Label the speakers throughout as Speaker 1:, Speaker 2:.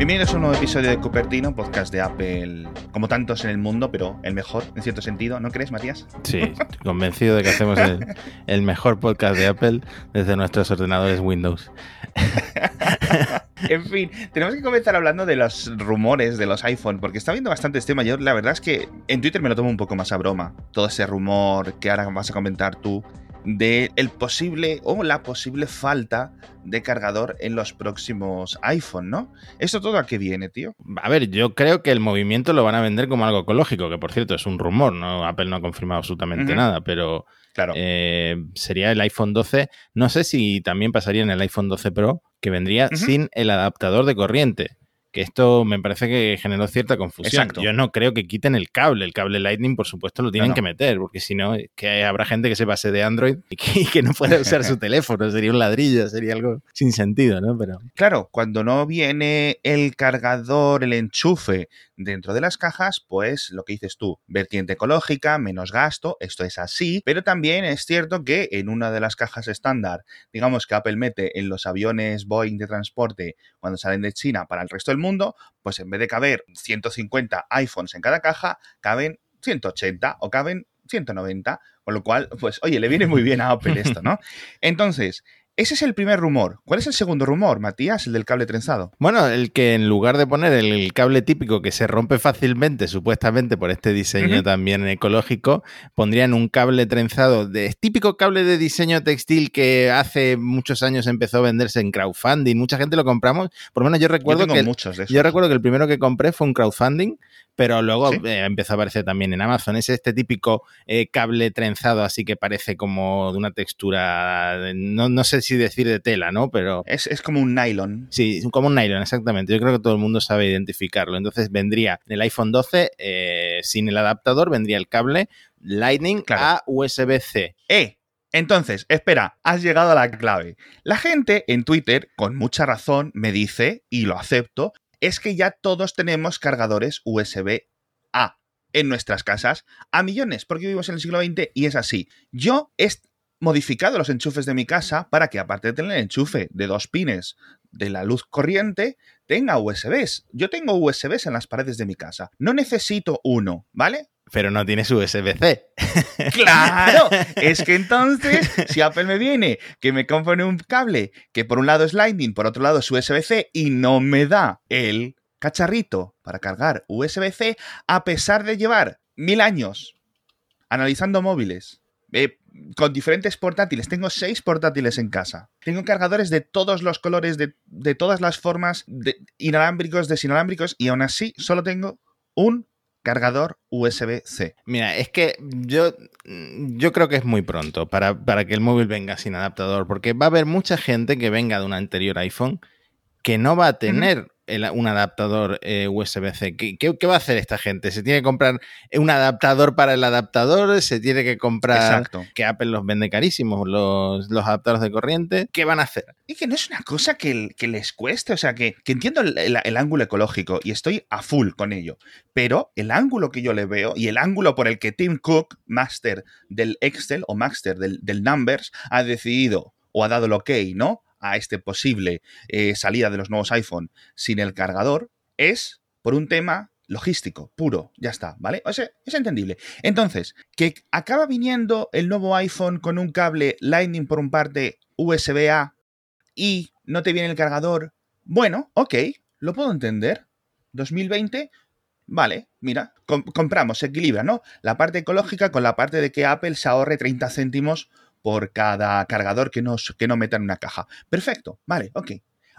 Speaker 1: Bienvenidos a un nuevo episodio de Cupertino, podcast de Apple, como tantos en el mundo, pero el mejor, en cierto sentido, ¿no crees, Matías?
Speaker 2: Sí, convencido de que hacemos el, el mejor podcast de Apple desde nuestros ordenadores Windows.
Speaker 1: en fin, tenemos que comenzar hablando de los rumores de los iPhone, porque está viendo bastantes temas. Yo la verdad es que en Twitter me lo tomo un poco más a broma. Todo ese rumor que ahora vas a comentar tú de el posible o la posible falta de cargador en los próximos iPhone, ¿no? ¿Esto todo a qué viene, tío?
Speaker 2: A ver, yo creo que el movimiento lo van a vender como algo ecológico, que por cierto es un rumor, ¿no? Apple no ha confirmado absolutamente nada, pero
Speaker 1: Claro.
Speaker 2: eh, sería el iPhone 12. No sé si también pasaría en el iPhone 12 Pro, que vendría sin el adaptador de corriente. Que esto me parece que generó cierta confusión.
Speaker 1: Exacto.
Speaker 2: Yo no creo que quiten el cable. El cable Lightning, por supuesto, lo tienen
Speaker 1: no.
Speaker 2: que meter, porque si no, que habrá gente que se pase de Android y que, y que no pueda usar su teléfono. Sería un ladrillo, sería algo sin sentido, ¿no? Pero
Speaker 1: Claro, cuando no viene el cargador, el enchufe dentro de las cajas, pues lo que dices tú, vertiente ecológica, menos gasto, esto es así, pero también es cierto que en una de las cajas estándar, digamos que Apple mete en los aviones Boeing de transporte cuando salen de China para el resto del mundo, pues en vez de caber 150 iPhones en cada caja, caben 180 o caben 190, con lo cual, pues oye, le viene muy bien a Apple esto, ¿no? Entonces, ese es el primer rumor. ¿Cuál es el segundo rumor, Matías? El del cable trenzado.
Speaker 2: Bueno, el que en lugar de poner el, cable típico que se rompe fácilmente, supuestamente por este diseño también ecológico, pondrían un cable trenzado de es típico cable de diseño textil que hace muchos años empezó a venderse en crowdfunding. Mucha gente lo compramos. Por lo menos yo recuerdo que
Speaker 1: muchos de esos.
Speaker 2: yo recuerdo que el primero que compré fue un crowdfunding, pero luego
Speaker 1: ¿Sí?
Speaker 2: eh, empezó a aparecer también en Amazon. Es este típico eh, cable trenzado, así que parece como de una textura, no, no sé si decir de tela, ¿no? Pero
Speaker 1: Es, es como un nylon.
Speaker 2: Sí, como un nylon, exactamente. Yo creo que todo el mundo sabe identificarlo. Entonces vendría en el iPhone 12 eh, sin el adaptador, vendría el cable Lightning
Speaker 1: Claro.
Speaker 2: a USB-C.
Speaker 1: ¡Eh! Entonces, espera, has llegado a la clave. La gente en Twitter, con mucha razón, me dice, y lo acepto, es que ya todos tenemos cargadores USB-A en nuestras casas a millones, porque vivimos en el siglo XX y es así. Yo he modificado los enchufes de mi casa para que, aparte de tener el enchufe de dos pines de la luz corriente, tenga USBs. Yo tengo USBs en las paredes de mi casa. No necesito uno, ¿vale?
Speaker 2: Pero no tienes USB-C.
Speaker 1: Claro, es que entonces, si Apple me viene, que me compone un cable que por un lado es Lightning, por otro lado es USB-C y no me da el cacharrito para cargar USB-C, a pesar de llevar mil años analizando móviles, eh, con diferentes portátiles, tengo seis portátiles en casa, tengo cargadores de todos los colores, de, de todas las formas, de inalámbricos, desinalámbricos, y aún así solo tengo un cargador USB-C.
Speaker 2: Mira, es que yo, yo creo que es muy pronto para, para que el móvil venga sin adaptador, porque va a haber mucha gente que venga de un anterior iPhone que no va a tener el- un adaptador eh, USB-C. ¿Qué, qué, qué va a hacer esta gente? ¿Se tiene que comprar un adaptador para el adaptador? ¿Se tiene que comprar
Speaker 1: Exacto.
Speaker 2: que Apple los vende carísimos, los, los adaptadores de corriente? ¿Qué van a hacer?
Speaker 1: Y que no es una cosa que, que les cueste, o sea, que, que entiendo el, el- el ángulo ecológico y estoy a full con ello, pero el ángulo que yo le veo y el ángulo por el que Tim Cook, master del Excel o master del, del Numbers, ha decidido o ha dado el ok, ¿no? A este posible eh, salida de los nuevos iPhone sin el cargador, es por un tema logístico, puro, ya está, ¿vale? O sea, es entendible. Entonces, que acaba viniendo el nuevo iPhone con un cable Lightning por un parte USB-A y no te viene el cargador, bueno, ok, lo puedo entender. 2020, vale, mira, com- compramos, se equilibra, ¿no? La parte ecológica con la parte de que Apple se ahorre 30 céntimos por cada cargador que, nos, que no meta en una caja. Perfecto, vale, ok.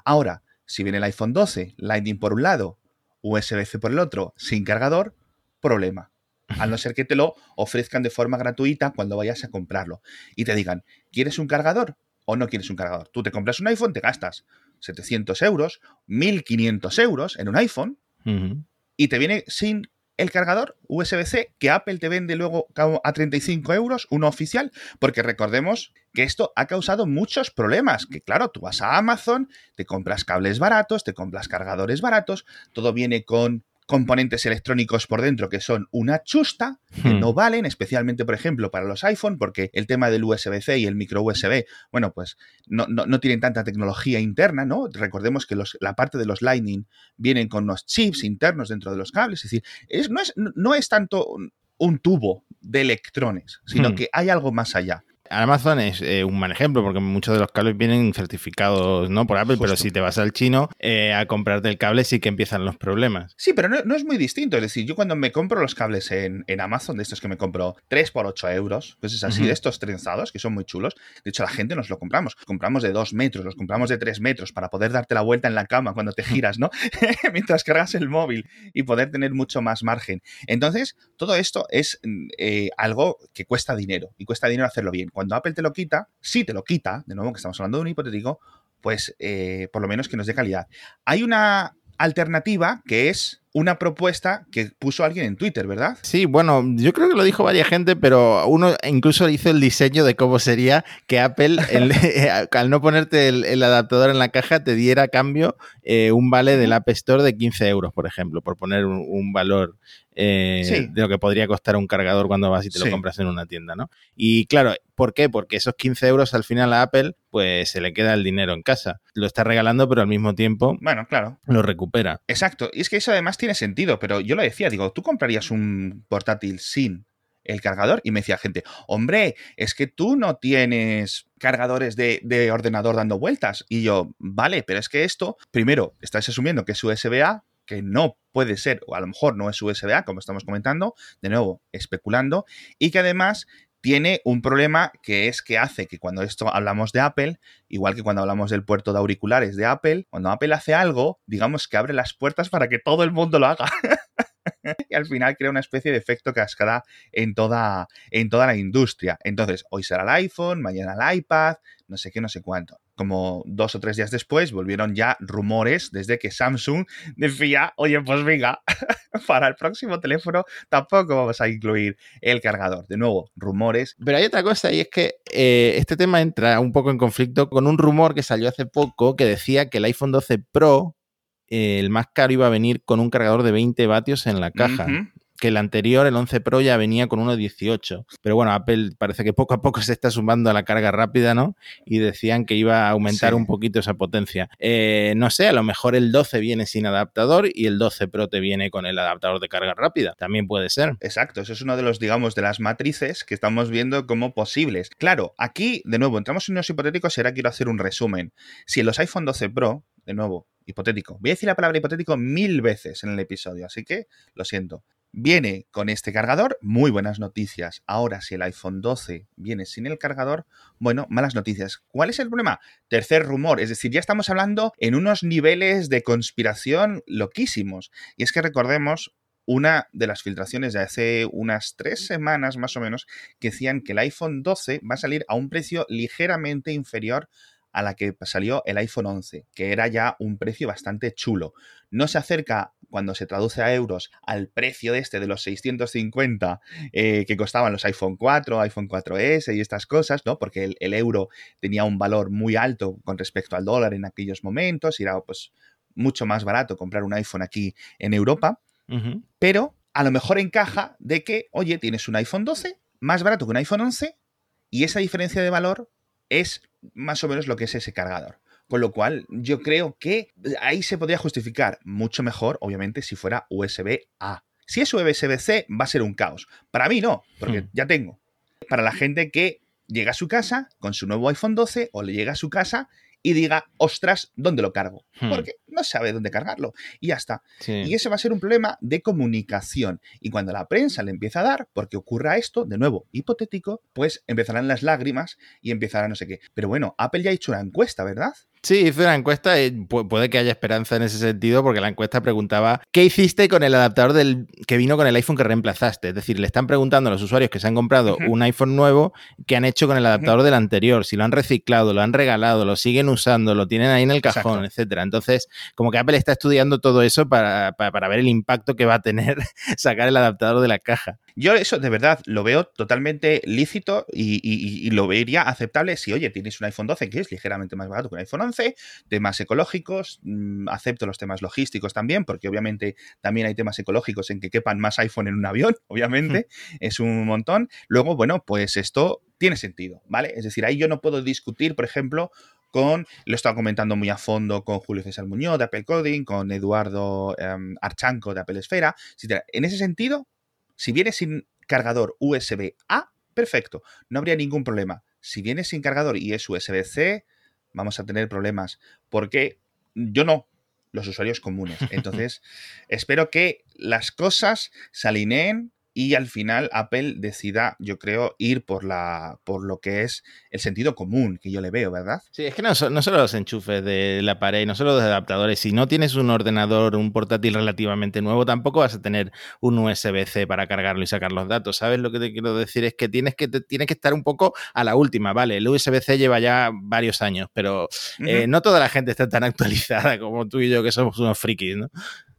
Speaker 1: Ahora, si viene el iPhone 12, Lightning por un lado, USB-C por el otro, sin cargador, problema. Al no ser que te lo ofrezcan de forma gratuita cuando vayas a comprarlo. Y te digan, ¿quieres un cargador o no quieres un cargador? Tú te compras un iPhone, te gastas 700 euros, 1500 euros en un iPhone y te viene sin el cargador USB-C que Apple te vende luego a 35 euros, uno oficial, porque recordemos que esto ha causado muchos problemas, que claro, tú vas a Amazon, te compras cables baratos, te compras cargadores baratos, todo viene con componentes electrónicos por dentro que son una chusta, que
Speaker 2: Hmm.
Speaker 1: no valen, especialmente, por ejemplo, para los iPhone, porque el tema del USB-C y el micro USB, bueno, pues no, no- no tienen tanta tecnología interna, ¿no? Recordemos que los- la parte de los Lightning vienen con unos chips internos dentro de los cables, es decir, es- no, es, no es tanto un, tubo de electrones, sino
Speaker 2: Hmm.
Speaker 1: que hay algo más allá.
Speaker 2: Amazon es eh, un mal ejemplo porque muchos de los cables vienen certificados no por Apple, pero si te vas al chino eh, a comprarte el cable sí que empiezan los problemas.
Speaker 1: Sí, pero no, no es muy distinto. Es decir, yo cuando me compro los cables en, en Amazon, de estos que me compro 3 por 8 euros, pues es así, de estos trenzados, que son muy chulos. De hecho, la gente nos lo compramos. Compramos de 2 metros, los compramos de 3 metros para poder darte la vuelta en la cama cuando te giras, ¿no? Mientras cargas el móvil y poder tener mucho más margen. Entonces, todo esto es mm, eh, algo que cuesta dinero y cuesta dinero hacerlo bien. Cuando Apple te lo quita, si te lo quita, de nuevo que estamos hablando de un hipotético, pues eh, por lo menos que nos dé calidad. Hay una alternativa que es una propuesta que puso alguien en Twitter, ¿verdad?
Speaker 2: Sí, bueno, yo creo que lo dijo varias gente, pero uno incluso hizo el diseño de cómo sería que Apple, el- al no ponerte el, el adaptador en la caja, te diera a cambio eh, un vale del App Store de 15 euros, por ejemplo, por poner un, un valor eh,
Speaker 1: Sí.
Speaker 2: de lo que podría costar un cargador cuando vas y te
Speaker 1: Sí.
Speaker 2: lo compras en una tienda, ¿no? Y claro, ¿por qué? Porque esos 15 euros al final a Apple, pues se le queda el dinero en casa. Lo está regalando, pero al mismo tiempo
Speaker 1: Bueno, claro.
Speaker 2: lo recupera.
Speaker 1: Exacto. Y es que eso además tiene sentido, pero yo lo decía, digo, ¿tú comprarías un portátil sin el cargador? Y me decía gente, hombre, es que tú no tienes cargadores de, de ordenador dando vueltas. Y yo, vale, pero es que esto, primero, estás asumiendo que es USB-A, que no puede ser, o a lo mejor no es USB-A, como estamos comentando, de nuevo, especulando, y que además tiene un problema que es que hace que cuando esto hablamos de Apple, igual que cuando hablamos del puerto de auriculares de Apple, cuando Apple hace algo, digamos que abre las puertas para que todo el mundo lo haga. y al final crea una especie de efecto cascada en toda, en toda la industria. Entonces, hoy será el iPhone, mañana el iPad, no sé qué, no sé cuánto. Como dos o tres días después volvieron ya rumores desde que Samsung decía, oye, pues venga, para el próximo teléfono tampoco vamos a incluir el cargador. De nuevo, rumores.
Speaker 2: Pero hay otra cosa y es que eh, este tema entra un poco en conflicto con un rumor que salió hace poco que decía que el iPhone 12 Pro, eh, el más caro, iba a venir con un cargador de 20 vatios en la caja. Que el anterior, el 11 Pro, ya venía con uno de 18. Pero bueno, Apple parece que poco a poco se está sumando a la carga rápida, ¿no? Y decían que iba a aumentar
Speaker 1: Sí.
Speaker 2: un poquito esa potencia. Eh, no sé, a lo mejor el 12 viene sin adaptador y el 12 Pro te viene con el adaptador de carga rápida. También puede ser.
Speaker 1: Exacto, eso es uno de los, digamos, de las matrices que estamos viendo como posibles. Claro, aquí, de nuevo, entramos en unos hipotéticos y ahora quiero hacer un resumen. Si en los iPhone 12 Pro, de nuevo, hipotético, voy a decir la palabra hipotético mil veces en el episodio, así que lo siento. Viene con este cargador, muy buenas noticias. Ahora, si el iPhone 12 viene sin el cargador, bueno, malas noticias. ¿Cuál es el problema? Tercer rumor, es decir, ya estamos hablando en unos niveles de conspiración loquísimos. Y es que recordemos una de las filtraciones de hace unas tres semanas más o menos que decían que el iPhone 12 va a salir a un precio ligeramente inferior a la que salió el iPhone 11, que era ya un precio bastante chulo. No se acerca, cuando se traduce a euros, al precio de este de los 650 eh, que costaban los iPhone 4, iPhone 4S y estas cosas, ¿no? Porque el, el euro tenía un valor muy alto con respecto al dólar en aquellos momentos y era pues mucho más barato comprar un iPhone aquí en Europa pero a lo mejor encaja de que, oye, tienes un iPhone 12 más barato que un iPhone 11 y esa diferencia de valor es más o menos lo que es ese cargador. Con lo cual, yo creo que ahí se podría justificar mucho mejor, obviamente, si fuera USB-A. Si es USB-C, va a ser un caos. Para mí no, porque
Speaker 2: Hmm.
Speaker 1: ya tengo. Para la gente que llega a su casa con su nuevo iPhone 12 o le llega a su casa y diga, ostras, ¿dónde lo cargo?
Speaker 2: Hmm.
Speaker 1: Porque no sabe dónde cargarlo. Y ya está.
Speaker 2: Sí.
Speaker 1: Y ese va a ser un problema de comunicación. Y cuando la prensa le empieza a dar, porque ocurra esto, de nuevo, hipotético, pues empezarán las lágrimas y empezará no sé qué. Pero bueno, Apple ya ha hecho una encuesta, ¿verdad?
Speaker 2: Sí, hizo una encuesta y pu- puede que haya esperanza en ese sentido porque la encuesta preguntaba ¿qué hiciste con el adaptador del que vino con el iPhone que reemplazaste? Es decir, le están preguntando a los usuarios que se han comprado un iPhone nuevo qué han hecho con el adaptador del anterior, si lo han reciclado, lo han regalado, lo siguen usando, lo tienen ahí en el cajón,
Speaker 1: Exacto.
Speaker 2: etcétera. Entonces, como que Apple está estudiando todo eso para, para- para ver el impacto que va a tener sacar el adaptador de la caja.
Speaker 1: Yo eso de verdad lo veo totalmente lícito y, lo vería aceptable si, oye, tienes un iPhone 12 que es ligeramente más barato que un iPhone 11, temas ecológicos, mm, acepto los temas logísticos también, porque obviamente también hay temas ecológicos en que quepan más iPhone en un avión, obviamente, es un montón. Luego, bueno, pues esto tiene sentido, ¿vale? Es decir, ahí yo no puedo discutir, por ejemplo, con, lo he estado comentando muy a fondo con Julio César Muñoz de Apple Coding, con Eduardo em, Archanco de Apple Esfera. En ese sentido, si viene sin cargador USB-A, perfecto, no habría ningún problema. Si viene sin cargador y es USB-C, vamos a tener problemas, porque yo no, los usuarios comunes. Entonces, espero que las cosas se alineen y al final Apple decida, yo creo, ir por la por lo que es el sentido común que yo le veo, ¿verdad?
Speaker 2: Sí, es que no, no solo los enchufes de la pared, no solo los adaptadores, si no tienes un ordenador, un portátil relativamente nuevo, tampoco vas a tener un USB-C para cargarlo y sacar los datos, ¿sabes? Lo que te quiero decir es que tienes que, tienes que estar un poco a la última, ¿vale? El USB-C lleva ya varios años, pero eh, no toda la gente está tan actualizada como tú y yo que somos unos frikis, ¿no?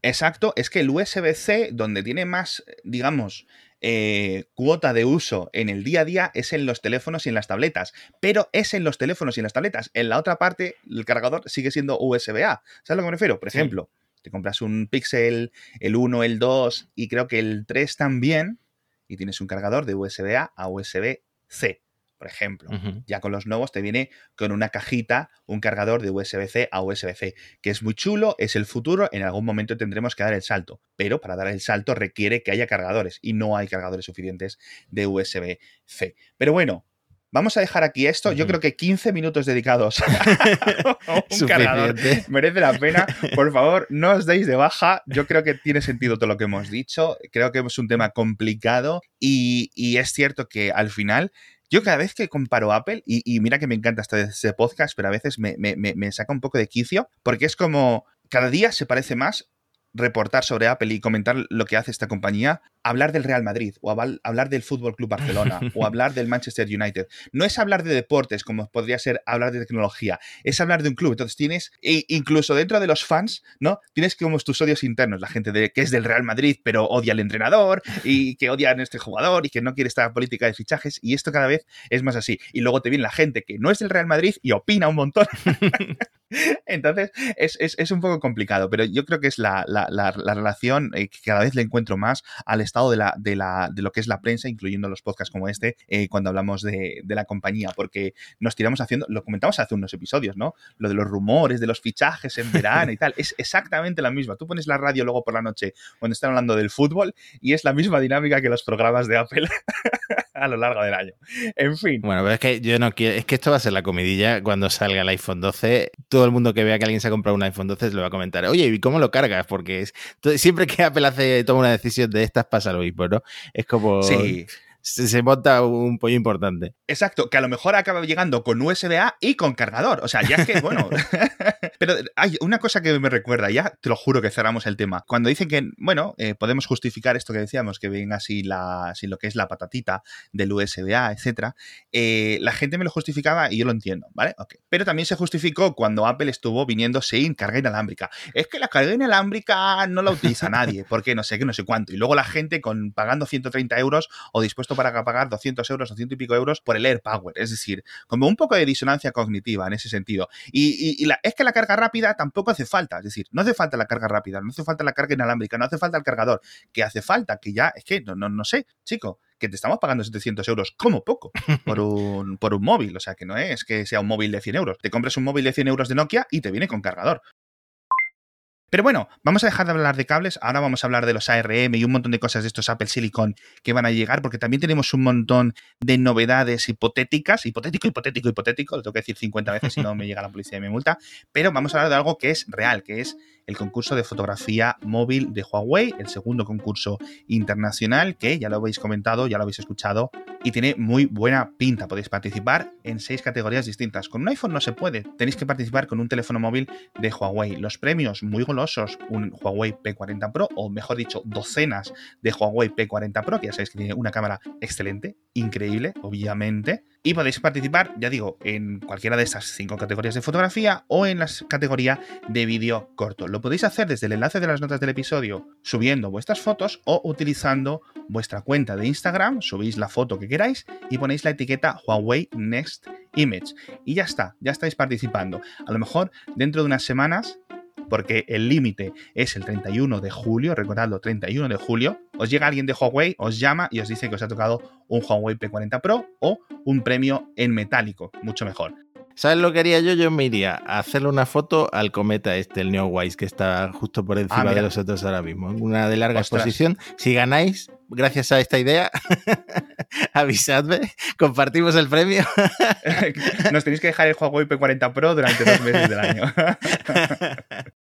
Speaker 1: Exacto, es que el USB-C, donde tiene más, digamos, eh, cuota de uso en el día a día es en los teléfonos y en las tabletas, pero es en los teléfonos y en las tabletas. En la otra parte, el cargador sigue siendo USB-A. ¿Sabes a lo que me refiero? Por ejemplo, te compras un Pixel, el 1, el 2 y creo que el 3 también, y tienes un cargador de USB-A a USB-C por ejemplo. Ya con los nuevos te viene con una cajita, un cargador de USB-C a USB-C, que es muy chulo, es el futuro, en algún momento tendremos que dar el salto, pero para dar el salto requiere que haya cargadores y no hay cargadores suficientes de USB-C. Pero bueno, Vamos a dejar aquí esto. Yo creo que 15 minutos dedicados a un cargador merece la pena. Por favor, no os deis de baja. Yo creo que tiene sentido todo lo que hemos dicho. Creo que es un tema complicado y, y es cierto que al final yo cada vez que comparo Apple, y, mira que me encanta este, este podcast, pero a veces me, me, saca un poco de quicio, porque es como cada día se parece más reportar sobre Apple y comentar lo que hace esta compañía hablar del Real Madrid o hablar del Fútbol Club Barcelona o hablar del Manchester United. No es hablar de deportes como podría ser hablar de tecnología, es hablar de un club. Entonces tienes, e incluso dentro de los fans, ¿no? Tienes como tus odios internos, la gente de, que es del Real Madrid pero odia al entrenador y que odia a este jugador y que no quiere esta política de fichajes y esto cada vez es más así. Y luego te viene la gente que no es del Real Madrid y opina un montón. Entonces es, un poco complicado, pero yo creo que es la, relación eh, que cada vez le encuentro más al estado de, la, de, la, de lo que es la prensa, incluyendo los podcasts como este, eh, cuando hablamos de, la compañía, porque nos tiramos haciendo, lo comentamos hace unos episodios, ¿no? Lo de los rumores, de los fichajes en verano y tal, es exactamente la misma. Tú pones la radio luego por la noche cuando están hablando del fútbol y es la misma dinámica que los programas de Apple a lo largo del año. En fin.
Speaker 2: Bueno, pero es que yo no quiero, es que esto va a ser la comidilla cuando salga el iPhone 12. Todo el mundo que vea que alguien se ha comprado un iPhone 12 lo va a comentar, oye, ¿y cómo lo cargas? Porque es, siempre que Apple hace, toma una decisión de estas, pasa lo mismo, ¿no? Es como...
Speaker 1: Sí
Speaker 2: se, monta un pollo importante.
Speaker 1: Exacto, que a lo mejor acaba llegando con USB-A y con cargador. O sea, ya es que, bueno. Pero hay una cosa que me recuerda, ya te lo juro que cerramos el tema. Cuando dicen que, bueno, eh, podemos justificar esto que decíamos, que venga así, la, lo que es la patatita del USB-A, etcétera, eh, la gente me lo justificaba y yo lo entiendo, ¿vale? Okay. Pero también se justificó cuando Apple estuvo viniendo sin carga inalámbrica. Es que la carga inalámbrica no la utiliza nadie, porque no sé qué, no sé cuánto. Y luego la gente con pagando 130 euros o dispuesto para pagar 200 euros, 200 y pico euros por el AirPower. Es decir, como un poco de disonancia cognitiva en ese sentido. Y, es que la carga rápida tampoco hace falta. Es decir, no hace falta la carga rápida, no hace falta la carga inalámbrica, no hace falta el cargador. Que hace falta que ya, es que no, no, no sé, chico que te estamos pagando 700 euros como poco por un, por un móvil. O sea, que no es que sea un móvil de 100 euros. Te compras un móvil de 100 euros de Nokia y te viene con cargador. Pero bueno, vamos a dejar de hablar de cables, ahora vamos a hablar de los ARM y un montón de cosas de estos Apple Silicon que van a llegar, porque también tenemos un montón de novedades hipotéticas, hipotético, hipotético, hipotético, lo tengo que decir 50 veces si no me llega la policía y me multa, pero vamos a hablar de algo que es real, que es el concurso de fotografía móvil de Huawei, el segundo concurso internacional que ya lo habéis comentado, ya lo habéis escuchado y tiene muy buena pinta. Podéis participar en seis categorías distintas. Con un iPhone no se puede, tenéis que participar con un teléfono móvil de Huawei. Los premios muy golosos, un Huawei P40 Pro o mejor dicho, docenas de Huawei P40 Pro, que ya sabéis que tiene una cámara excelente, increíble, obviamente Y podéis participar, ya digo, en cualquiera de estas cinco categorías de fotografía o en la categoría de vídeo corto. Lo podéis hacer desde el enlace de las notas del episodio subiendo vuestras fotos o utilizando vuestra cuenta de Instagram, subís la foto que queráis y ponéis la etiqueta Huawei Next Image. Y ya está, ya estáis participando. A lo mejor dentro de unas semanas porque el límite es el 31 de julio, recordadlo, 31 de julio, os llega alguien de Huawei, os llama y os dice que os ha tocado un Huawei P40 Pro o un premio en metálico, mucho mejor.
Speaker 2: ¿Sabes lo que haría yo? Yo me iría a hacerle una foto al cometa este, el Neowise, que está justo por encima ah, de los otros ahora mismo. Una de larga exposición. Si ganáis, gracias a esta idea, avisadme, compartimos el premio.
Speaker 1: Nos tenéis que dejar el Huawei P40 Pro durante dos meses del año.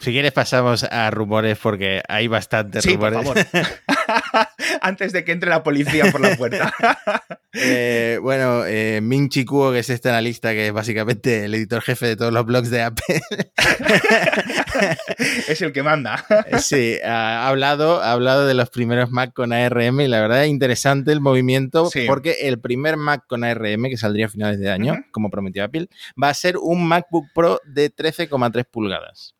Speaker 2: Si quieres pasamos a rumores porque hay bastantes
Speaker 1: sí,
Speaker 2: rumores.
Speaker 1: Por favor. Antes de que entre la policía por la puerta.
Speaker 2: Eh, bueno, eh, Min Chi Kuo, que es este analista, que es básicamente el editor jefe de todos los blogs de Apple.
Speaker 1: es el que manda.
Speaker 2: sí, ha hablado, ha hablado de los primeros Mac con ARM y la verdad es interesante el movimiento porque el primer Mac con ARM, que saldría a finales de año, como prometió Apple, va a ser un MacBook Pro de 13,3 pulgadas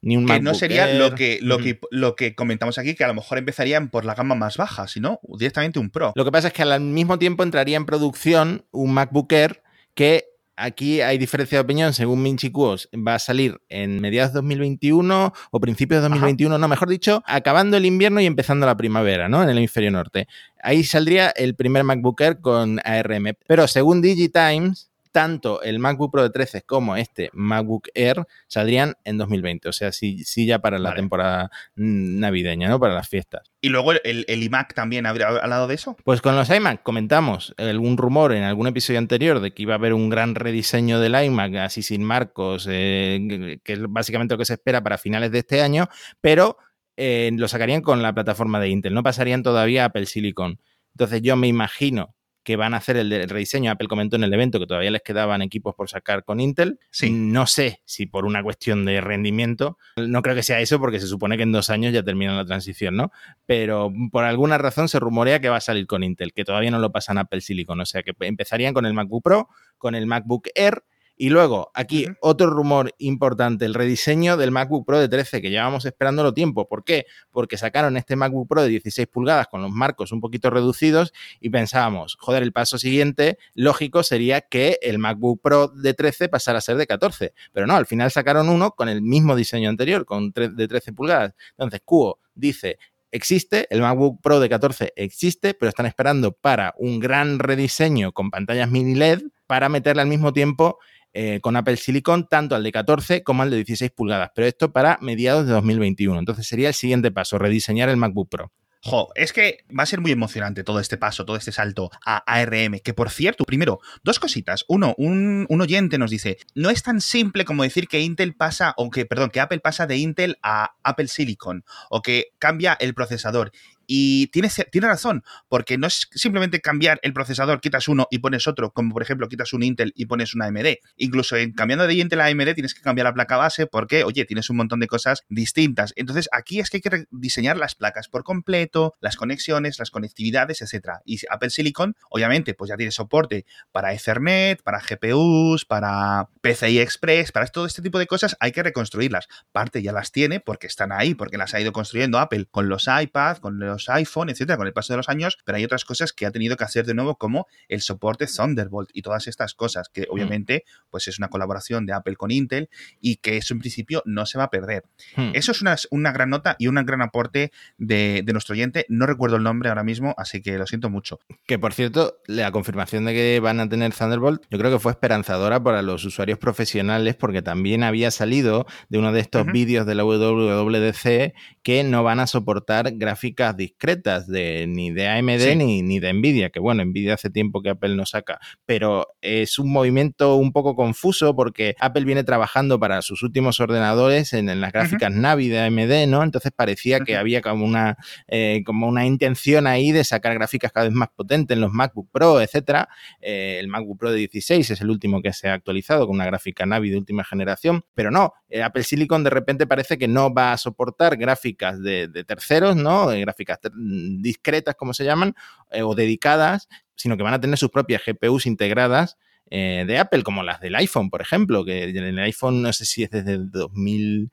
Speaker 1: que no sería lo que, lo, que, lo que comentamos aquí, que a lo mejor empezarían por la gama más baja, sino directamente un Pro.
Speaker 2: Lo que pasa es que al mismo tiempo entraría en producción un MacBook Air que aquí hay diferencia de opinión, según Minchi Kuos, va a salir en mediados de 2021 o principios de 2021, no, mejor dicho, acabando el invierno y empezando la primavera, ¿no? En el hemisferio norte. Ahí saldría el primer MacBook Air con ARM. Pero según DigiTimes, tanto el MacBook Pro de 13 como este MacBook Air saldrían en 2020. O sea, sí, sí ya para la temporada navideña, ¿no? Para las fiestas.
Speaker 1: ¿Y luego el, iMac también habría hablado de eso?
Speaker 2: Pues con los iMac comentamos algún rumor en algún episodio anterior de que iba a haber un gran rediseño del iMac, así sin marcos, eh, que es básicamente lo que se espera para finales de este año, pero eh, lo sacarían con la plataforma de Intel, no pasarían todavía a Apple Silicon. Entonces yo me imagino que van a hacer el, rediseño. Apple comentó en el evento que todavía les quedaban equipos por sacar con Intel. No sé si por una cuestión de rendimiento, no creo que sea eso porque se supone que en dos años ya termina la transición, ¿no? Pero por alguna razón se rumorea que va a salir con Intel, que todavía no lo pasan Apple Silicon. O sea que empezarían con el MacBook Pro, con el MacBook Air y luego, aquí otro rumor importante, el rediseño del MacBook Pro de 13, que llevamos esperándolo tiempo. ¿Por qué? Porque sacaron este MacBook Pro de 16 pulgadas con los marcos un poquito reducidos y pensábamos, joder, el paso siguiente lógico sería que el MacBook Pro de 13 pasara a ser de 14. Pero no, al final sacaron uno con el mismo diseño anterior, con de 13 pulgadas. Entonces, Cuo dice, existe, el MacBook Pro de 14 existe, pero están esperando para un gran rediseño con pantallas mini LED para meterle al mismo tiempo eh, con Apple Silicon, tanto al de 14 como al de 16 pulgadas, pero esto para mediados de 2021. Entonces sería el siguiente paso, rediseñar el MacBook Pro.
Speaker 1: Jo, es que va a ser muy emocionante todo este paso, todo este salto a ARM. Que por cierto, primero, dos cositas. Uno, un, un, oyente nos dice: no es tan simple como decir que Intel pasa, o perdón, que Apple pasa de Intel a Apple Silicon, o que cambia el procesador. Y tiene, tiene razón, porque no es simplemente cambiar el procesador, quitas uno y pones otro, como por ejemplo quitas un Intel y pones una AMD. Incluso en, cambiando de Intel a AMD tienes que cambiar la placa base porque, oye, tienes un montón de cosas distintas. Entonces aquí es que hay que diseñar las placas por completo, las conexiones, las conectividades, etcétera. Y Apple Silicon, obviamente, pues ya tiene soporte para Ethernet, para GPUs, para PCI Express, para todo este tipo de cosas hay que reconstruirlas. Parte ya las tiene porque están ahí, porque las ha ido construyendo Apple con los iPad, con los iPhone, etcétera, con el paso de los años, pero hay otras cosas que ha tenido que hacer de nuevo, como el soporte Thunderbolt y todas estas cosas, que mm. obviamente pues es una colaboración de Apple con Intel y que eso en principio no se va a perder. Mm. Eso es una, una, gran nota y un gran aporte de, de, nuestro oyente. No recuerdo el nombre ahora mismo, así que lo siento mucho.
Speaker 2: Que por cierto, la confirmación de que van a tener Thunderbolt, yo creo que fue esperanzadora para los usuarios profesionales porque también había salido de uno de estos vídeos de la WWDC que no van a soportar gráficas discretas de ni de AMD ni, ni, de Nvidia, que bueno, Nvidia hace tiempo que Apple no saca, pero es un movimiento un poco confuso porque Apple viene trabajando para sus últimos ordenadores en, las gráficas Navi de AMD, ¿no? Entonces parecía que había como una, eh, como una intención ahí de sacar gráficas cada vez más potentes en los MacBook Pro, etcétera. Eh, el MacBook Pro de 16 es el último que se ha actualizado con una gráfica Navi de última generación, pero no, eh, Apple Silicon de repente parece que no va a soportar gráficas de, de terceros, ¿no? gráficas discretas, como se llaman, eh, o dedicadas, sino que van a tener sus propias GPUs integradas eh, de Apple, como las del iPhone, por ejemplo, que en el iPhone no sé si es desde el 2000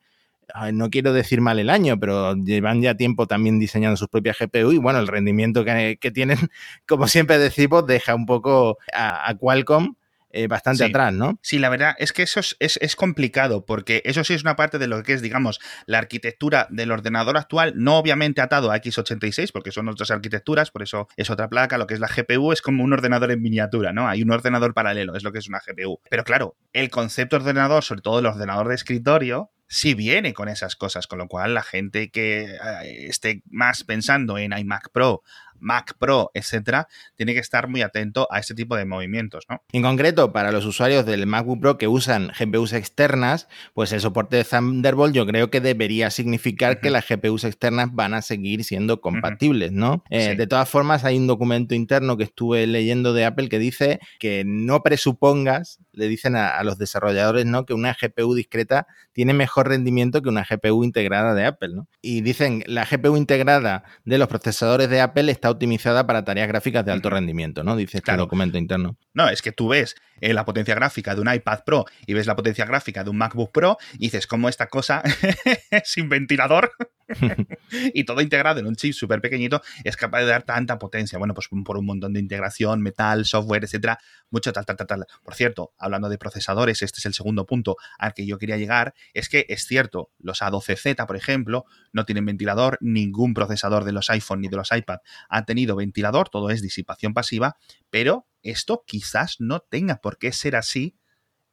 Speaker 2: no quiero decir mal el año, pero llevan ya tiempo también diseñando sus propias GPU y bueno, el rendimiento que, tienen, como siempre decimos, deja un poco a, Qualcomm eh, bastante atrás, ¿no?
Speaker 1: Sí, la verdad es que eso es, complicado, porque eso sí es una parte de lo que es, digamos, la arquitectura del ordenador actual, no obviamente atado a x86, porque son otras arquitecturas, por eso es otra placa, lo que es la GPU es como un ordenador en miniatura, ¿no? Hay un ordenador paralelo, es lo que es una GPU. Pero claro, el concepto de ordenador, sobre todo el ordenador de escritorio, sí viene con esas cosas, con lo cual la gente que eh, esté más pensando en iMac Pro, Mac Pro, etcétera, tiene que estar muy atento a este tipo de movimientos, ¿no?
Speaker 2: En concreto, para los usuarios del MacBook Pro que usan GPUs externas, pues el soporte de Thunderbolt yo creo que debería significar que las GPUs externas van a seguir siendo compatibles, ¿no? Eh, de todas formas, hay un documento interno que estuve leyendo de Apple que dice que no presupongas, le dicen a, los desarrolladores, ¿no? Que una GPU discreta tiene mejor rendimiento que una GPU integrada de Apple, ¿no? Y dicen, la GPU integrada de los procesadores de Apple está optimizada para tareas gráficas de alto rendimiento, ¿no? Dice este documento interno.
Speaker 1: No, es que tú ves eh, la potencia gráfica de un iPad Pro y ves la potencia gráfica de un MacBook Pro y dices, ¿cómo esta cosa sin ventilador y todo integrado en un chip súper pequeñito es capaz de dar tanta potencia? Bueno, pues por un montón de integración, metal, software, etcétera, mucho tal, tal, tal, tal. Por cierto, hablando de procesadores, este es el segundo punto al que yo quería llegar, es que es cierto, los A12Z, por ejemplo, no tienen ventilador, ningún procesador de los iPhone ni de los iPad ha tenido ventilador, todo es disipación pasiva, pero esto quizás no tenga por qué ser así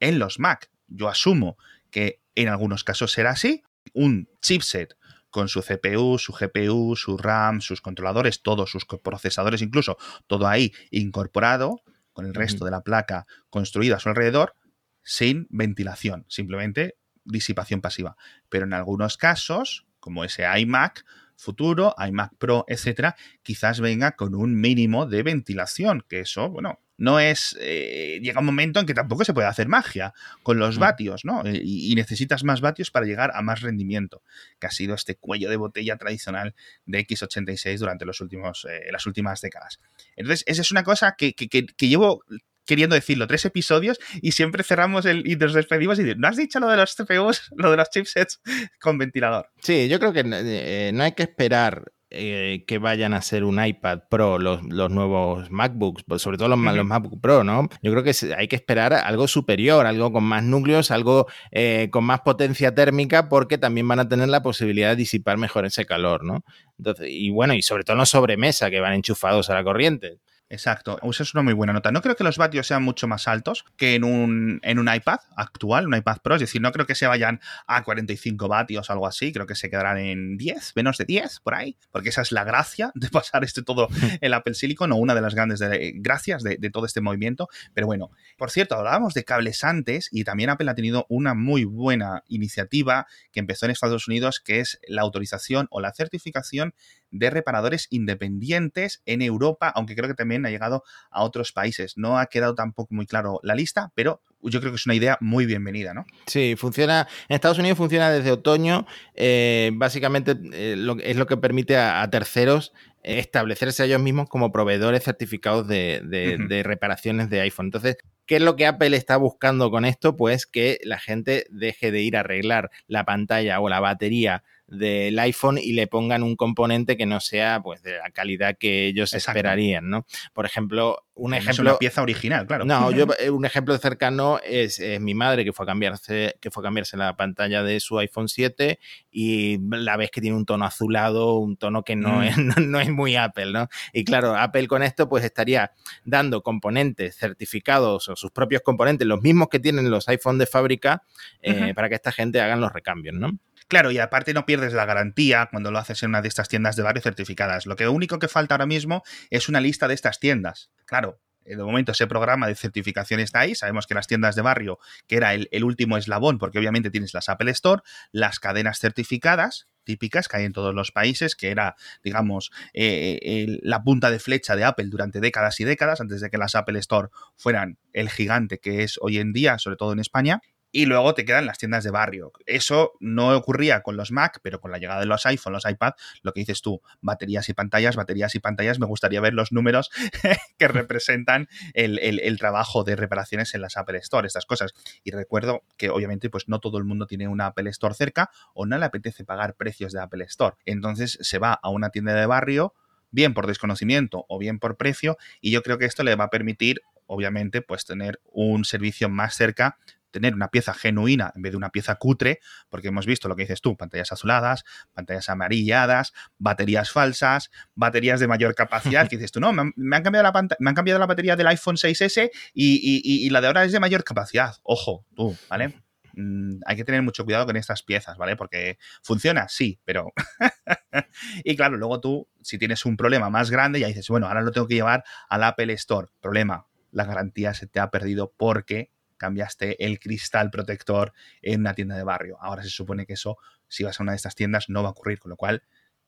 Speaker 1: en los Mac. Yo asumo que en algunos casos será así. Un chipset con su CPU, su GPU, su RAM, sus controladores, todos sus procesadores incluso, todo ahí incorporado, con el resto de la placa construida a su alrededor, sin ventilación, simplemente disipación pasiva. Pero en algunos casos, como ese iMac, futuro, iMac Pro, etcétera, quizás venga con un mínimo de ventilación, que eso, bueno, no es. Eh, llega un momento en que tampoco se puede hacer magia con los mm. vatios, ¿no? Y, necesitas más vatios para llegar a más rendimiento, que ha sido este cuello de botella tradicional de X86 durante los últimos, eh, las últimas décadas. Entonces, esa es una cosa que, que llevo queriendo decirlo tres episodios y siempre cerramos el, y nos despedimos y ¿no has dicho lo de los CPUs, lo de los chipsets con ventilador?
Speaker 2: Sí, yo creo que eh, no hay que esperar eh, que vayan a ser un iPad Pro los, nuevos MacBooks, pues sobre todo los, los, MacBook Pro, ¿no? Yo creo que hay que esperar algo superior, algo con más núcleos, algo eh, con más potencia térmica, porque también van a tener la posibilidad de disipar mejor ese calor, ¿no? Entonces, y bueno, y sobre todo los sobremesa que van enchufados a la corriente.
Speaker 1: Exacto, esa es una muy buena nota. No creo que los vatios sean mucho más altos que en un, en un iPad actual, un iPad Pro, es decir, no creo que se vayan a 45 vatios o algo así, creo que se quedarán en 10, menos de 10 por ahí, porque esa es la gracia de pasar este todo el Apple Silicon o una de las grandes gracias de, de, todo este movimiento. Pero bueno, por cierto, hablábamos de cables antes y también Apple ha tenido una muy buena iniciativa que empezó en Estados Unidos, que es la autorización o la certificación de reparadores independientes en Europa, aunque creo que también ha llegado a otros países. No ha quedado tampoco muy claro la lista, pero yo creo que es una idea muy bienvenida, ¿no?
Speaker 2: Sí, funciona. En Estados Unidos funciona desde otoño. Eh, básicamente eh, es lo que permite a, terceros establecerse ellos mismos como proveedores certificados de, de, reparaciones de iPhone. Entonces, ¿Qué es lo que Apple está buscando con esto? Pues que la gente deje de ir a arreglar la pantalla o la batería del iPhone y le pongan un componente que no sea pues de la calidad que ellos esperarían, ¿no? Por ejemplo, un ejemplo. Es
Speaker 1: una pieza original, claro.
Speaker 2: No, yo, eh, un ejemplo cercano es, mi madre que fue a cambiarse, que fue a cambiarse la pantalla de su iPhone 7 y la ves que tiene un tono azulado, un tono que no, mm. es, no, es muy Apple, ¿no? Y claro, Apple con esto pues estaría dando componentes certificados o sus propios componentes, los mismos que tienen los iPhone de fábrica, eh, para que esta gente hagan los recambios, ¿no?
Speaker 1: Claro, y aparte no pierdes la garantía cuando lo haces en una de estas tiendas de barrio certificadas. Lo que único que falta ahora mismo es una lista de estas tiendas. Claro, de momento ese programa de certificación está ahí. Sabemos que las tiendas de barrio, que era el, último eslabón, porque obviamente tienes las Apple Store, las cadenas certificadas típicas que hay en todos los países, que era, digamos, eh, la punta de flecha de Apple durante décadas y décadas, antes de que las Apple Store fueran el gigante que es hoy en día, sobre todo en España. Y luego te quedan las tiendas de barrio. Eso no ocurría con los Mac, pero con la llegada de los iPhone, los iPad, lo que dices tú, baterías y pantallas, baterías y pantallas, me gustaría ver los números que representan el, trabajo de reparaciones en las Apple Store, estas cosas. Y recuerdo que obviamente pues no todo el mundo tiene una Apple Store cerca o no le apetece pagar precios de Apple Store. Entonces se va a una tienda de barrio bien por desconocimiento o bien por precio, y yo creo que esto le va a permitir, obviamente, pues tener un servicio más cerca tener una pieza genuina en vez de una pieza cutre, porque hemos visto lo que dices tú, pantallas azuladas, pantallas amarilladas, baterías falsas, baterías de mayor capacidad, que dices tú, no, me han, cambiado, la me han cambiado la batería del iPhone 6S y, la de ahora es de mayor capacidad. Ojo, tú, ¿vale? Mm, hay que tener mucho cuidado con estas piezas, ¿vale? Porque funciona, sí, pero... y claro, luego tú, si tienes un problema más grande, ya dices, bueno, ahora lo tengo que llevar al Apple Store. Problema, la garantía se te ha perdido porque cambiaste el cristal protector en una tienda de barrio. Ahora se supone que eso, si vas a una de estas tiendas, no va a ocurrir, con lo cual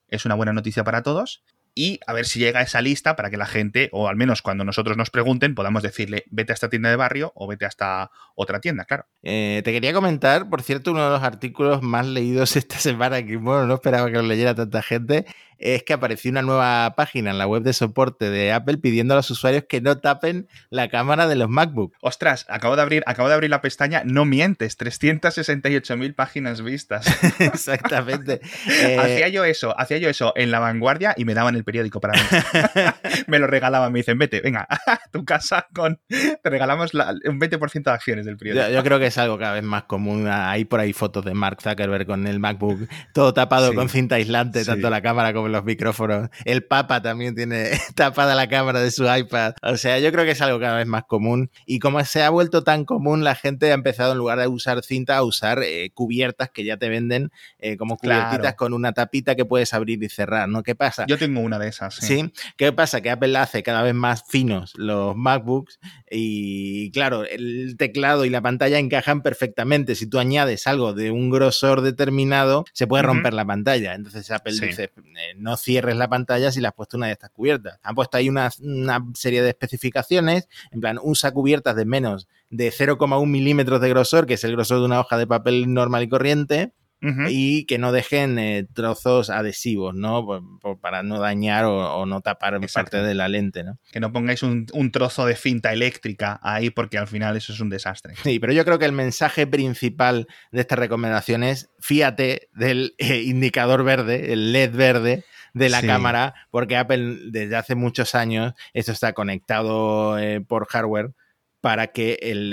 Speaker 1: es una buena noticia para todos. Y a ver si llega esa lista para que la gente, o al menos cuando nosotros nos pregunten, podamos decirle, vete a esta tienda de barrio o vete a esta otra tienda, claro.
Speaker 2: Eh, te quería comentar, por cierto, uno de los artículos más leídos esta semana, que bueno, no esperaba que lo leyera tanta gente, es que apareció una nueva página en la web de soporte de Apple pidiendo a los usuarios que no tapen la cámara de los MacBook.
Speaker 1: Ostras, acabo de abrir, acabo de abrir la pestaña, no mientes, 368.000 páginas vistas.
Speaker 2: Exactamente.
Speaker 1: Eh, hacía yo eso, hacía yo eso en la vanguardia y me daban el periódico para mí. me lo regalaban, me dicen, vete, venga, a tu casa con... Te regalamos un 20% de acciones del periódico.
Speaker 2: Yo, creo que es algo cada vez más común. Hay por ahí fotos de Mark Zuckerberg con el MacBook todo tapado con cinta aislante, tanto la cámara como los micrófonos. El Papa también tiene tapada la cámara de su iPad. O sea, yo creo que es algo cada vez más común. Y como se ha vuelto tan común, la gente ha empezado en lugar de usar cinta a usar eh, cubiertas que ya te venden eh, como cubiertitas con una tapita que puedes abrir y cerrar, ¿no? ¿Qué pasa?
Speaker 1: Yo tengo una de esas.
Speaker 2: Sí. ¿Qué pasa? Que Apple hace cada vez más finos los MacBooks y claro, el teclado y la pantalla encajan perfectamente. Si tú añades algo de un grosor determinado, se puede romper la pantalla. Entonces Apple dice, eh, no cierres la pantalla si le has puesto una de estas cubiertas. Han puesto ahí una, serie de especificaciones, en plan, usa cubiertas de menos de 0,1 milímetros de grosor, que es el grosor de una hoja de papel normal y corriente, y que no dejen eh, trozos adhesivos, ¿no? para no dañar o, no tapar parte de la lente, ¿no?
Speaker 1: Que no pongáis un, trozo de cinta eléctrica ahí porque al final eso es un desastre.
Speaker 2: Sí, pero yo creo que el mensaje principal de esta recomendación es fíate del eh, indicador verde, el LED verde, de la cámara, porque Apple desde hace muchos años esto está conectado eh, por hardware para que el,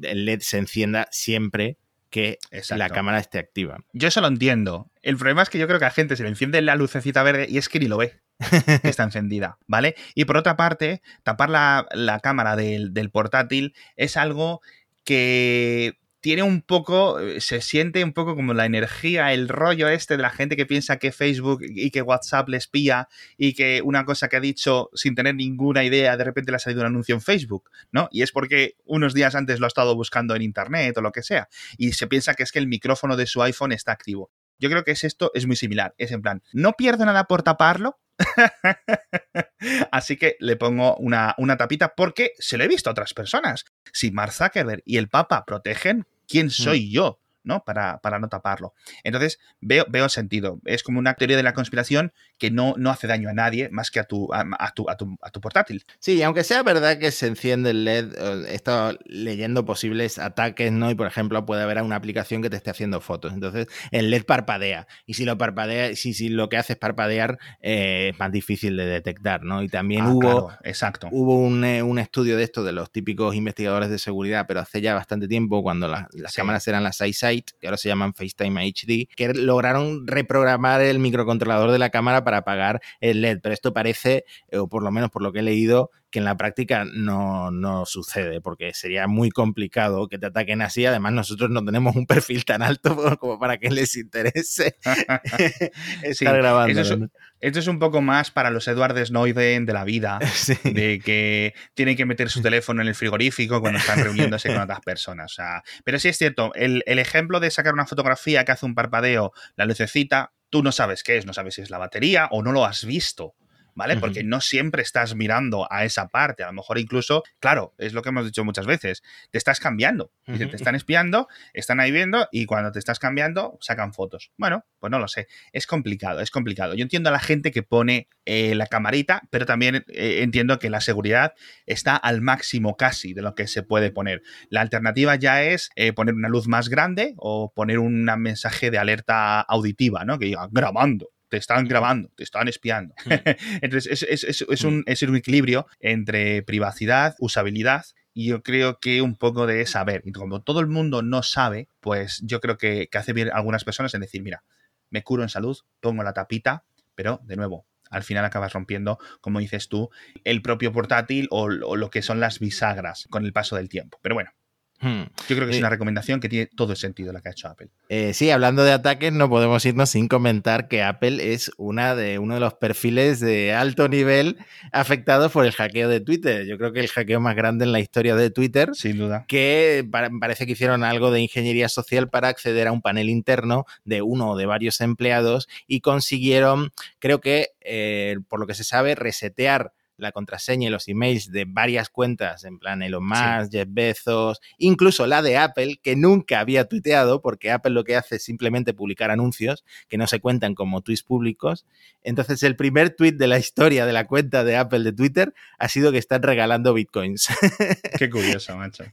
Speaker 2: LED se encienda siempre que la cámara esté activa.
Speaker 1: Yo eso lo entiendo. El problema es que yo creo que a la gente se le enciende la lucecita verde y es que ni lo ve. que está encendida, ¿vale? Y por otra parte, tapar la, cámara del portátil es algo que tiene un poco, eh, se siente un poco como la energía, el rollo este de la gente que piensa que Facebook y que WhatsApp les pilla y que una cosa que ha dicho sin tener ninguna idea, de repente le ha salido un anuncio en Facebook, ¿no? Y es porque unos días antes lo ha estado buscando en Internet o lo que sea. Y se piensa que es que el micrófono de su iPhone está activo. Yo creo que es esto, es muy similar. Es en plan, no pierdo nada por taparlo, Así que le pongo una, una, tapita porque se lo he visto a otras personas. Si Mark Zuckerberg y el Papa protegen, ¿quién mm. soy yo? ¿No? Para, para, no taparlo. Entonces, veo, veo sentido. Es como una teoría de la conspiración que no, no hace daño a nadie más que a tu, a, tu, a, tu, a tu portátil.
Speaker 2: Sí, aunque sea verdad que se enciende el LED, eh, he estado leyendo posibles ataques, ¿no? Y por ejemplo, puede haber una aplicación que te esté haciendo fotos. Entonces, el LED parpadea. Y si lo parpadea, si, si lo que hace es parpadear, eh, es más difícil de detectar, ¿no? Y también ah, hubo,
Speaker 1: exacto.
Speaker 2: hubo un, eh, un, estudio de esto de los típicos investigadores de seguridad, pero hace ya bastante tiempo, cuando las cámaras eran las 6 que ahora se llaman FaceTime HD, que lograron reprogramar el microcontrolador de la cámara para apagar el LED. Pero esto parece, o por lo menos por lo que he leído, que en la práctica no, no, sucede, porque sería muy complicado que te ataquen así. Además, nosotros no tenemos un perfil tan alto como para que les interese estar grabando.
Speaker 1: Esto es, un poco más para los Edward Snowden de la vida, de que tienen que meter su teléfono en el frigorífico cuando están reuniéndose con otras personas. pero sí es cierto, el, el ejemplo de sacar una fotografía que hace un parpadeo, la lucecita, tú no sabes qué es, no sabes si es la batería o no lo has visto ¿vale? Porque no siempre estás mirando a esa parte. A lo mejor incluso, claro, es lo que hemos dicho muchas veces, te estás cambiando. Te están espiando, están ahí viendo y cuando te estás cambiando sacan fotos. Bueno, pues no lo sé. Es complicado, es complicado. Yo entiendo a la gente que pone eh, la camarita, pero también eh, entiendo que la seguridad está al máximo casi de lo que se puede poner. La alternativa ya es eh, poner una luz más grande o poner un mensaje de alerta auditiva, ¿no? Que diga grabando te están grabando, te están espiando. Hmm. Entonces, es, un, es un equilibrio entre privacidad, usabilidad y yo creo que un poco de saber. Y como todo el mundo no sabe, pues yo creo que, hace bien algunas personas en decir, mira, me curo en salud, pongo la tapita, pero de nuevo, al final acabas rompiendo, como dices tú, el propio portátil o, o lo que son las bisagras con el paso del tiempo. Pero bueno, Hmm. Yo creo que es una recomendación que tiene todo el sentido la que ha hecho Apple.
Speaker 2: Eh, sí, hablando de ataques, no podemos irnos sin comentar que Apple es una de, uno de los perfiles de alto nivel afectados por el hackeo de Twitter. Yo creo que el hackeo más grande en la historia de Twitter.
Speaker 1: Sin duda.
Speaker 2: Que parece que hicieron algo de ingeniería social para acceder a un panel interno de uno o de varios empleados y consiguieron, creo que, eh, por lo que se sabe, resetear la contraseña y los emails de varias cuentas, en plan Elon Musk, Jeff Bezos, incluso la de Apple, que nunca había tuiteado, porque Apple lo que hace es simplemente publicar anuncios que no se cuentan como tweets públicos. Entonces, el primer tweet de la historia de la cuenta de Apple de Twitter ha sido que están regalando bitcoins.
Speaker 1: Qué curioso, macho.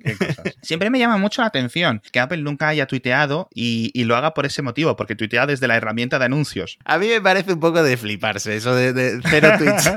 Speaker 1: Siempre me llama mucho la atención que Apple nunca haya tuiteado y, lo haga por ese motivo, porque tuitea desde la herramienta de anuncios.
Speaker 2: A mí me parece un poco de fliparse eso de, de cero tweets.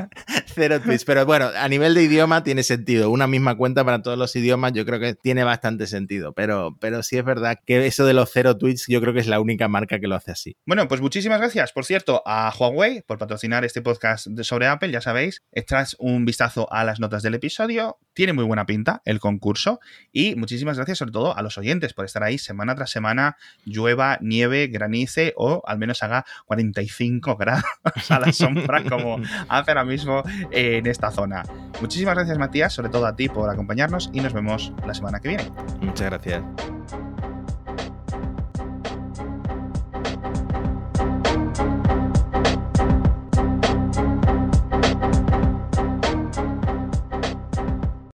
Speaker 2: cero tweets pero bueno, a nivel de idioma tiene sentido. Una misma cuenta para todos los idiomas yo creo que tiene bastante sentido, pero, pero sí es verdad que eso de los cero tweets yo creo que es la única marca que lo hace así.
Speaker 1: Bueno, pues muchísimas gracias, por cierto, a Huawei por patrocinar este podcast sobre Apple, ya sabéis, echad un vistazo a las notas del episodio, tiene muy buena pinta el concurso y muchísimas gracias sobre todo a los oyentes por estar ahí semana tras semana, llueva, nieve, granice o al menos haga 45 grados a la sombra como hace ahora mismo en esta zona. Muchísimas gracias Matías, sobre todo a ti por acompañarnos y nos vemos la semana que viene.
Speaker 2: Muchas gracias.